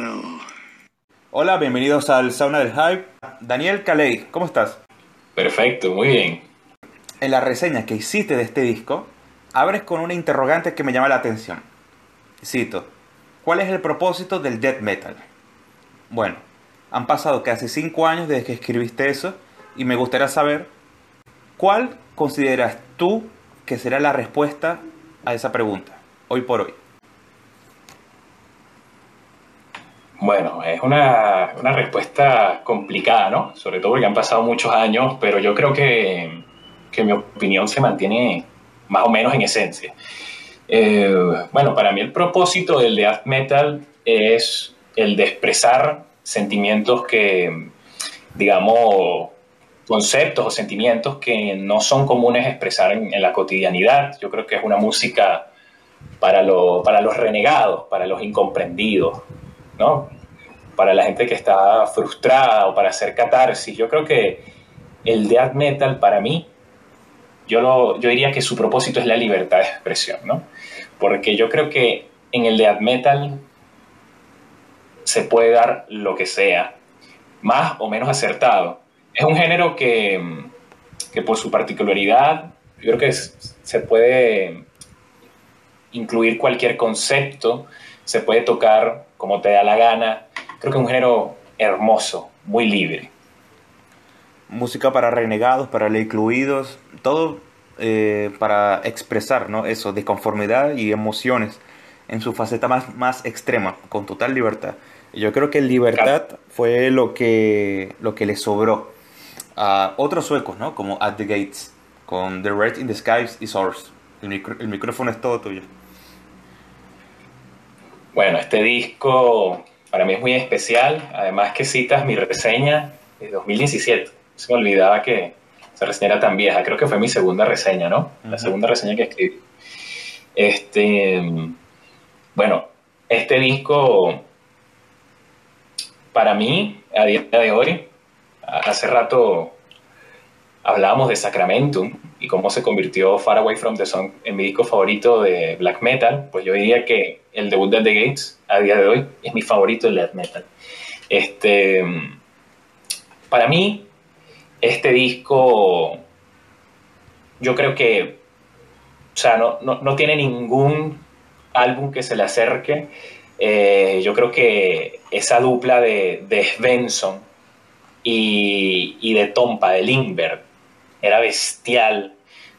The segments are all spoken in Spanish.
well. Hola, bienvenidos al Sauna del Hype. Daniel Caley, ¿cómo estás? Perfecto, muy bien. En la reseña que hiciste de este disco, abres con una interrogante que me llama la atención. Cito, ¿cuál es el propósito del death metal? Bueno, han pasado casi 5 años desde que escribiste eso y me gustaría saber cuál consideras tú que será la respuesta a esa pregunta, hoy por hoy. Bueno, es una, una, respuesta complicada, ¿no? Sobre todo porque han pasado muchos años, pero yo creo que, que mi opinión se mantiene más o menos en esencia. Eh, bueno, para mí el propósito del death metal es el de expresar sentimientos que, digamos, conceptos o sentimientos que no son comunes expresar en, en la cotidianidad. Yo creo que es una música para, lo, para los renegados, para los incomprendidos, ¿no? Para la gente que está frustrada o para hacer catarsis. Yo creo que el death metal para mí, yo, lo, yo diría que su propósito es la libertad de expresión, ¿no? Porque yo creo que en el death metal se puede dar lo que sea, más o menos acertado. Es un género que, que por su particularidad, yo creo que se puede incluir cualquier concepto, se puede tocar como te da la gana. Creo que es un género hermoso, muy libre. Música para renegados, para incluidos, todo eh, para expresar ¿no? eso, disconformidad y emociones en su faceta más, más extrema, con total libertad. Yo creo que libertad fue lo que, lo que le sobró a otros suecos, ¿no? como At the Gates, con The Red in the Skies y Source. El, micro, el micrófono es todo tuyo. Bueno, este disco para mí es muy especial, además que citas mi reseña de 2017. Se me olvidaba que esa reseña era tan vieja, creo que fue mi segunda reseña, ¿no? La segunda reseña que escribí. Este, bueno, este disco, para mí, a día de hoy, hace rato hablábamos de Sacramentum y cómo se convirtió Far Away From the Sun en mi disco favorito de black metal, pues yo diría que el debut de The Gates a día de hoy es mi favorito de death metal. Este, para mí, este disco, yo creo que, o sea, no, no, no tiene ningún álbum que se le acerque. Eh, yo creo que esa dupla de, de Svensson y, y de Tompa, de Lindbergh, era bestial.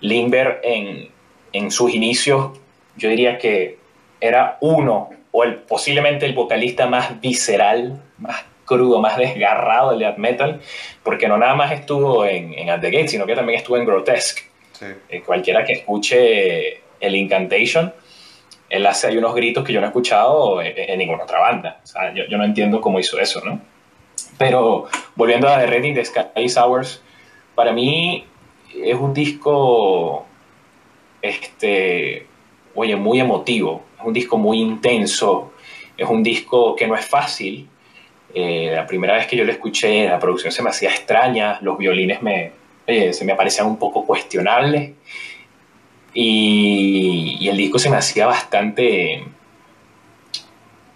Lindbergh en, en sus inicios, yo diría que era uno, o el, posiblemente el vocalista más visceral, más crudo, más desgarrado del death metal, porque no nada más estuvo en, en At the Gate, sino que también estuvo en Grotesque. Sí. Eh, cualquiera que escuche el Incantation, él hace hay unos gritos que yo no he escuchado en, en ninguna otra banda. O sea, yo, yo, no entiendo cómo hizo eso, ¿no? Pero volviendo a The Reading de Sky Hours, para mí es un disco, este, oye, muy emotivo, es un disco muy intenso, es un disco que no es fácil. Eh, la primera vez que yo lo escuché, la producción se me hacía extraña, los violines se me parecían un poco cuestionables y, el disco se me hacía bastante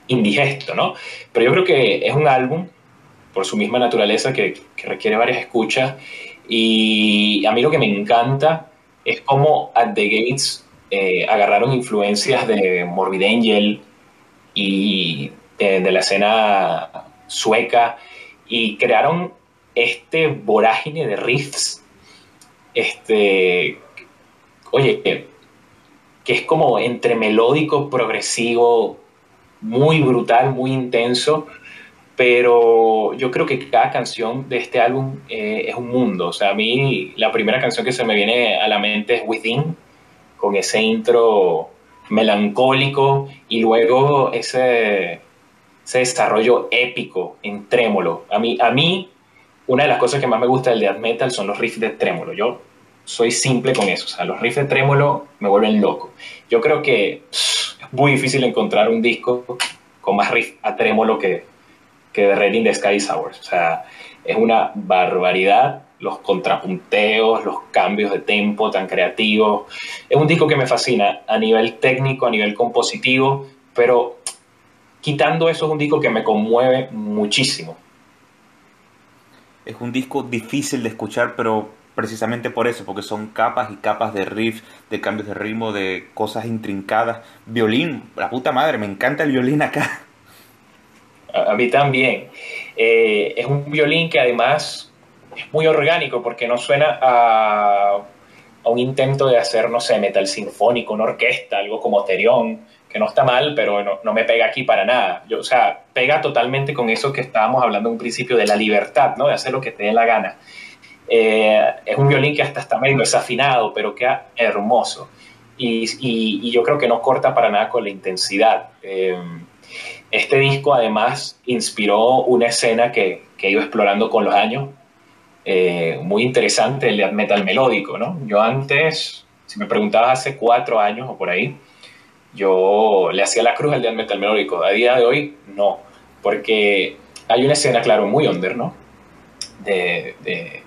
indigesto, ¿no? Pero yo creo que es un álbum, por su misma naturaleza, que requiere varias escuchas y a mí lo que me encanta es cómo At the Gates eh, agarraron influencias de Morbid Angel y de, de, la escena sueca y crearon este vorágine de riffs, este, oye, que, que es como entre melódico, progresivo, muy brutal, muy intenso, pero yo creo que cada canción de este álbum eh, es un mundo. O sea, a mí la primera canción que se me viene a la mente es Within, con ese intro melancólico y luego ese, ese desarrollo épico en trémolo. A mí, a mí, una de las cosas que más me gusta del death metal son los riffs de trémolo. Yo soy simple con eso. O sea, los riffs de trémolo me vuelven loco. Yo creo que es muy difícil encontrar un disco con más riff a trémolo que, que Red in the Sky Hours. O sea, es una barbaridad los contrapunteos, los cambios de tempo tan creativos. Es un disco que me fascina a nivel técnico, a nivel compositivo, pero quitando eso es un disco que me conmueve muchísimo. Es un disco difícil de escuchar, pero precisamente por eso, porque son capas y capas de riff, de cambios de ritmo, de cosas intrincadas. Violín, la puta madre, me encanta el violín acá. A, mí también. Eh, es un violín que además es muy orgánico porque no suena a, a, un intento de hacer, no sé, metal sinfónico, una orquesta, algo como Terión, que no está mal, pero no, no, me pega aquí para nada. Yo, o sea, pega totalmente con eso que estábamos hablando en un principio de la libertad, ¿no? De hacer lo que te dé la gana. Eh, es un violín que hasta está medio desafinado, pero queda hermoso. Y, y, yo creo que no corta para nada con la intensidad. Eh, este disco además inspiró una escena que, que he ido explorando con los años, eh, muy interesante, el metal melódico, ¿no? Yo antes, si me preguntabas hace cuatro años o por ahí, yo le hacía la cruz al death metal melódico. A día de hoy, no, porque hay una escena, claro, muy under, ¿no? De, de,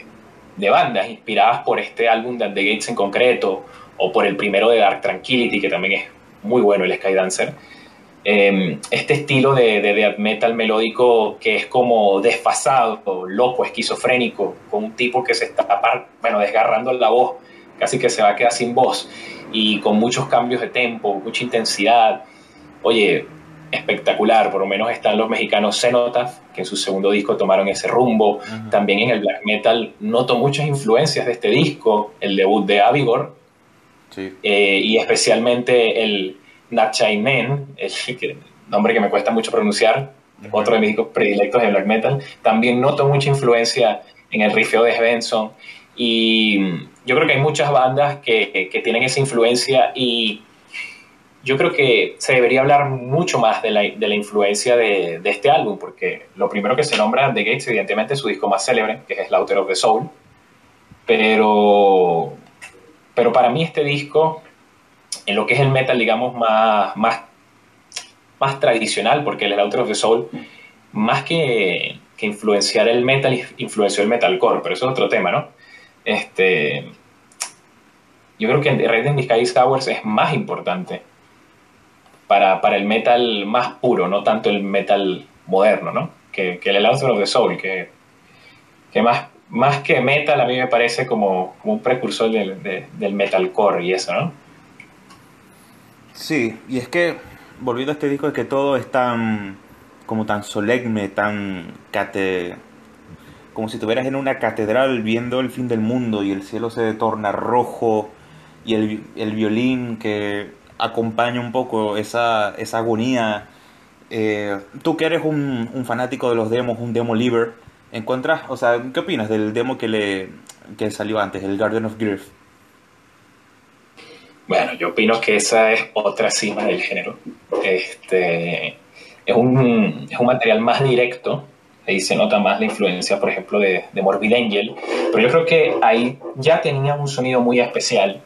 de bandas inspiradas por este álbum de The Gates en concreto, o por el primero de Dark Tranquility, que también es muy bueno, el Skydancer. Em, este estilo de, de, death metal melódico que es como desfasado, loco, esquizofrénico, con un tipo que se está bueno, desgarrando la voz, casi que se va a quedar sin voz, y con muchos cambios de tempo, mucha intensidad. Oye, espectacular, por lo menos están los mexicanos Cenotaph, que en su segundo disco tomaron ese rumbo. También en el black metal noto muchas influencias de este disco, el debut de Avigor, eh, y especialmente el Men, el nombre que me cuesta mucho pronunciar, otro de mis discos predilectos de black metal. También noto mucha influencia en el riffeo de Svensson. Y yo creo que hay muchas bandas que, que tienen esa influencia y yo creo que se debería hablar mucho más de la, de la influencia de, de, este álbum, porque lo primero que se nombra de Gates, evidentemente, es su disco más célebre, que es Slaughter of the Soul. Pero, pero para mí este disco en lo que es el metal, digamos, más, más, más tradicional, porque el Outer of the Soul, más que, influenciar el metal, influenció el metalcore, pero eso es otro tema, ¿no? Este, yo creo que Red in Sky Towers es más importante para, para, el metal más puro, no tanto el metal moderno, ¿no? Que, que el Outer of the Soul, que, que más, más que metal a mí me parece como, un precursor del, de, del metalcore y eso, ¿no? Sí, y es que, volviendo a este disco, es que todo es tan, como tan solemne, tan cate... como si estuvieras en una catedral viendo el fin del mundo y el cielo se torna rojo y el, el violín que acompaña un poco esa, esa agonía. Eh, tú que eres un, un, fanático de los demos, un demo liver, ¿encuentras, o sea, qué opinas del demo que le que salió antes, el Garden of Grief? Bueno, yo opino que esa es otra cima del género. Este, es, un, es un material más directo, ahí se nota más la influencia, por ejemplo, de, Morbid Angel, pero yo creo que ahí ya tenía un sonido muy especial,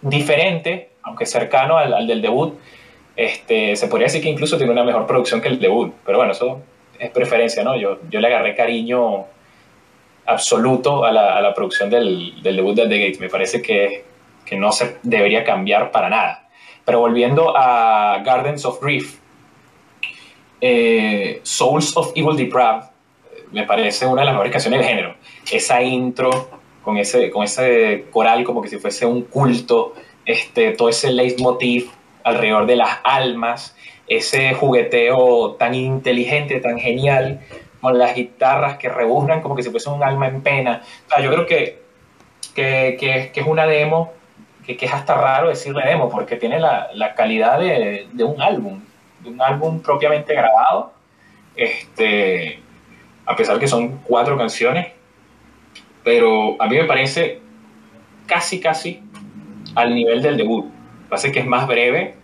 diferente, aunque cercano al, al del debut. Este, se podría decir que incluso tiene una mejor producción que el debut, pero bueno, eso es preferencia, ¿no? Yo, yo le agarré cariño absoluto a la, a la producción del, del, debut de The Gates. Me parece que, que, no se debería cambiar para nada. Pero volviendo a Gardens of Grief, eh, Souls of Evil Depraved me parece una de las mejores canciones del género. Esa intro con ese, con ese coral como que si fuese un culto, este, todo ese leitmotiv alrededor de las almas, ese jugueteo tan inteligente, tan genial, con las guitarras que rebuznan como que si fuese un alma en pena. O sea, yo creo que, que, que, que es una demo, que, que, es hasta raro decirle demo, porque tiene la, la calidad de, de, un álbum, de un álbum propiamente grabado, este, a pesar que son cuatro canciones, pero a mí me parece casi, casi al nivel del debut. Parece que es más breve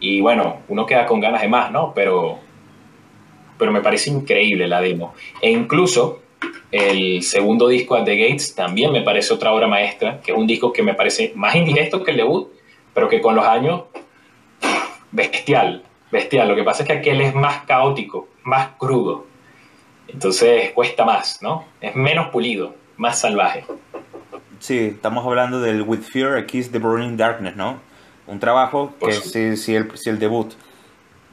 y bueno, uno queda con ganas de más, ¿no? Pero pero me parece increíble la demo. E incluso el segundo disco, At the Gates, también me parece otra obra maestra, que es un disco que me parece más indigesto que el debut, pero que con los años, bestial, bestial. Lo que pasa es que aquel es más caótico, más crudo. Entonces cuesta más, ¿no? Es menos pulido, más salvaje. Sí, estamos hablando del With Fear, A Kiss the Burning Darkness, ¿no? Un trabajo que si, si, el, si el debut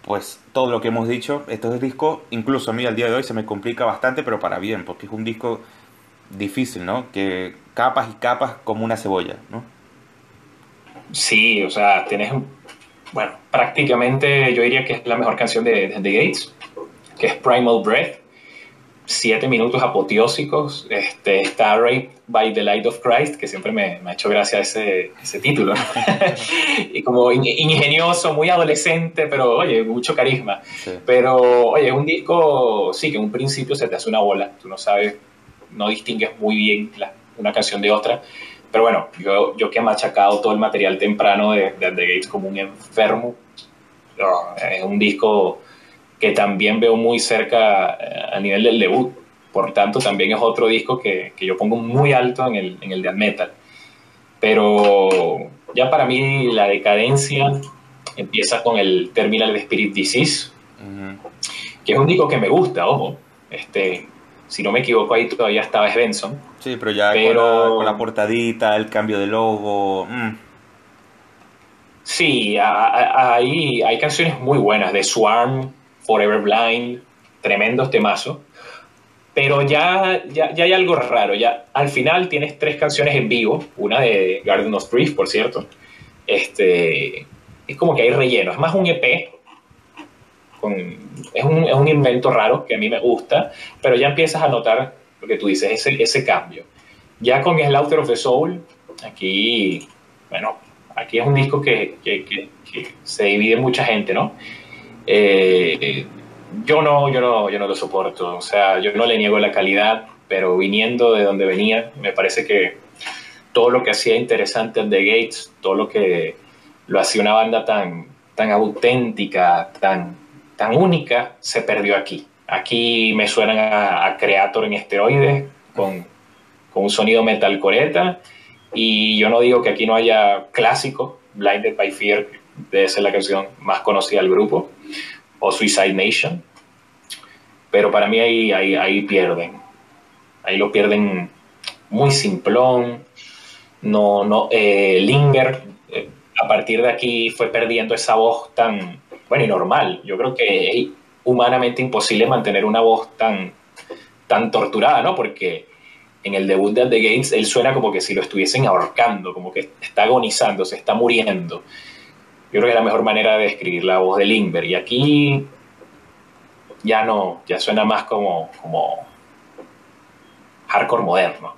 pues todo lo que hemos dicho, estos discos, incluso a mí al día de hoy se me complica bastante, pero para bien, porque es un disco difícil, ¿no? Que capas y capas como una cebolla, ¿no? Sí, o sea, tienes, bueno, prácticamente yo diría que es la mejor canción de, de The Gates, que es Primal Breath siete minutos apoteósicos, este, Star Rape by the Light of Christ, que siempre me, me ha hecho gracia ese, ese título, y como ingenioso, muy adolescente, pero oye, mucho carisma. Pero oye, es un disco, sí, que en un principio se te hace una bola, tú no sabes, no distingues muy bien la, una canción de otra. Pero bueno, yo, yo que he machacado todo el material temprano de, de The Gates como un enfermo, oh, es un disco que también veo muy cerca eh, a nivel del debut. Por tanto, también es otro disco que, que yo pongo muy alto en el, en el death metal. Pero ya para mí la decadencia empieza con el Terminal Spirit Disease, que es un disco que me gusta, ojo. Este, si no me equivoco, ahí todavía estaba Svensson. Sí, pero ya Con, la, portadita, el cambio de logo. Mm. Sí, ahí hay canciones muy buenas de Swarm, Forever Blind, tremendo temazo. Pero ya, ya, ya, hay algo raro. Ya, al final tienes tres canciones en vivo, una de Garden of Grief, por cierto. Este, es como que hay relleno. Es más un EP. Con, es, un, es, un, invento raro que a mí me gusta, pero ya empiezas a notar lo que tú dices, ese, ese cambio. Ya con Slaughter of the Soul, aquí, bueno, aquí es un disco que, que, que, que se divide mucha gente, ¿no? Eh, yo no, yo no, yo no lo soporto. O sea, yo no le niego la calidad, pero viniendo de donde venía, me parece que todo lo que hacía interesante The Gates, todo lo que lo hacía una banda tan, tan auténtica, tan, tan única, se perdió aquí. Aquí me suenan a, Creator en esteroides, con, con un sonido metal coreta, y yo no digo que aquí no haya clásico, Blinded by Fear, debe ser la canción más conocida del grupo, o Suicide Nation. Pero para mí ahí, ahí, ahí pierden. Ahí lo pierden muy simplón. No, no, eh, Linger, eh, a partir de aquí fue perdiendo esa voz tan, bueno, y normal. Yo creo que es humanamente imposible mantener una voz tan, tan torturada, ¿no? Porque en el debut de The Gates él suena como que si lo estuviesen ahorcando, como que está agonizando, se está muriendo. Yo creo que es la mejor manera de describir la voz de Lindbergh. Y aquí ya no, ya suena más como, como hardcore moderno.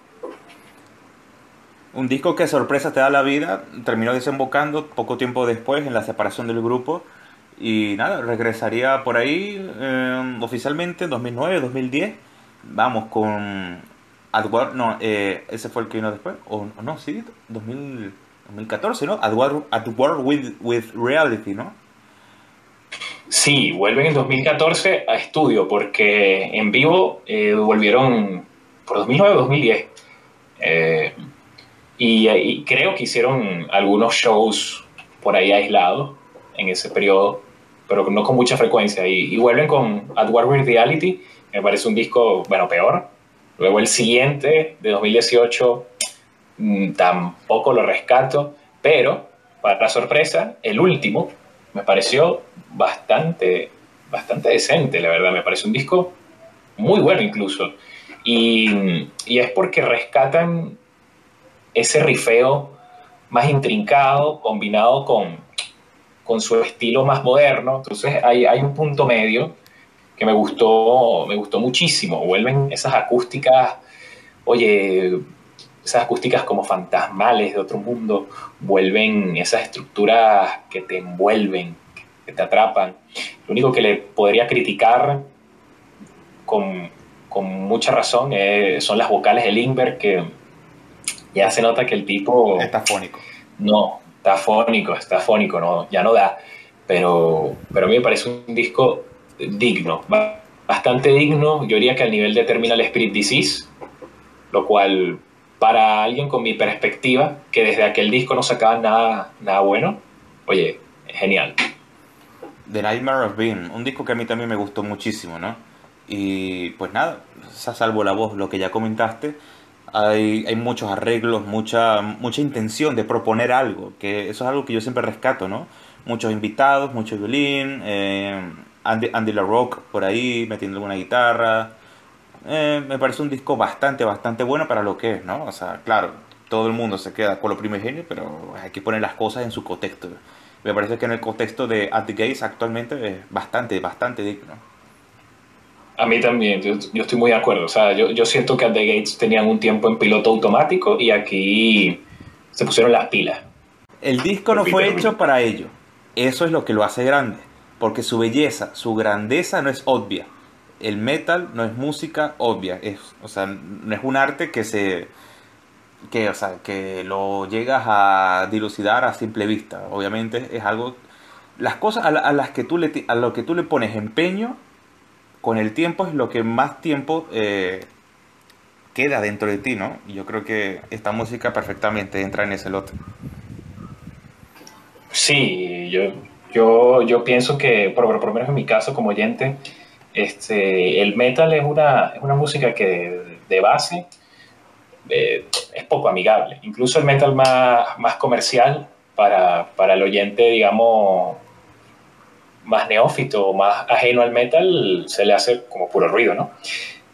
Un disco que sorpresa te da la vida, terminó desembocando poco tiempo después en la separación del grupo y nada, regresaría por ahí eh, oficialmente en 2009, 2010. Vamos con Adward, no, eh, ese fue el que vino después, o no, sí, 2000, 2014, ¿no? At War, with, with, Reality, ¿no? Sí, vuelven en 2014 a estudio, porque en vivo eh, volvieron por 2009 2010. Eh, y, creo que hicieron algunos shows por ahí aislados en ese periodo, pero no con mucha frecuencia. Y, y vuelven con At War with Reality, me parece un disco, bueno, peor. Luego el siguiente, de 2018, Mm, tampoco lo rescato, pero para sorpresa, el último me pareció bastante, bastante decente, la verdad, me parece un disco muy bueno incluso. Y, y es porque rescatan ese rifeo más intrincado combinado con, con su estilo más moderno. Entonces hay, hay, un punto medio que me gustó, me gustó muchísimo. Vuelven esas acústicas, oye, esas acústicas como fantasmales de otro mundo, vuelven esas estructuras que te envuelven, que te atrapan. Lo único que le podría criticar con, con mucha razón son las vocales de Lindbergh, que ya se nota que el tipo... Está fónico. No, está fónico, está fónico, no, ya no da. Pero, pero a mí me parece un disco digno, bastante digno, yo diría que al nivel de Terminal Spirit Disease, lo cual para alguien con mi perspectiva, que desde aquel disco no sacaba nada, nada bueno, oye, genial. The Nightmare of Being, un disco que a mí también me gustó muchísimo, ¿no? Y pues nada, salvo la voz, lo que ya comentaste, hay, hay, muchos arreglos, mucha, mucha intención de proponer algo, que eso es algo que yo siempre rescato, ¿no? muchos invitados, mucho violín, eh, Andy, Andy LaRock por ahí metiendo alguna guitarra. Eh, me parece un disco bastante, bastante bueno para lo que es, ¿no? O sea, claro, todo el mundo se queda con lo primigenio, pero hay que poner las cosas en su contexto. Me parece que en el contexto de At the Gates actualmente es bastante, bastante digno. A mí también, yo, estoy muy de acuerdo. O sea, yo, yo siento que At the Gates tenían un tiempo en piloto automático y aquí se pusieron las pilas. El disco no fue hecho para ello. Eso es lo que lo hace grande. Porque su belleza, su grandeza no es obvia. El metal no es música obvia. Es, o sea, no es un arte que se. Que, o sea, que lo llegas a dilucidar a simple vista. Obviamente es algo. Las cosas a, las que tú le, a lo que tú le pones empeño con el tiempo es lo que más tiempo eh, queda dentro de ti, ¿no? Y yo creo que esta música perfectamente entra en ese lote. Sí, yo, yo, yo pienso que, por, por lo menos en mi caso como oyente, este, el metal es una, es una música que de base eh, es poco amigable. Incluso el metal más, más comercial para, para el oyente, digamos, más neófito o más ajeno al metal, se le hace como puro ruido, ¿no?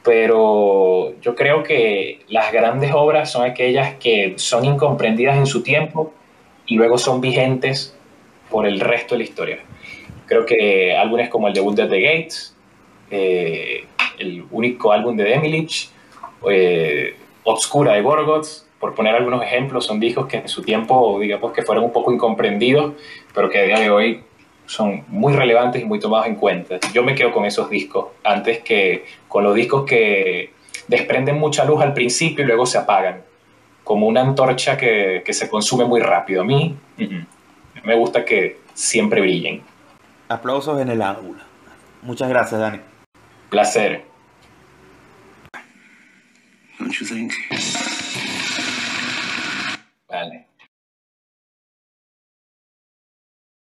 pero yo creo que las grandes obras son aquellas que son incomprendidas en su tiempo y luego son vigentes por el resto de la historia. Creo que álbumes como el debut de The Gates, eh, el único álbum de Demilich, eh, Obscura de Gorgoth, por poner algunos ejemplos, son discos que en su tiempo, digamos que fueron un poco incomprendidos, pero que a día de hoy son muy relevantes y muy tomados en cuenta. Yo me quedo con esos discos antes que con los discos que desprenden mucha luz al principio y luego se apagan, como una antorcha que, se consume muy rápido. A mí me gusta que siempre brillen. Aplausos en el aula. Muchas gracias, Dani. Placer. Vale.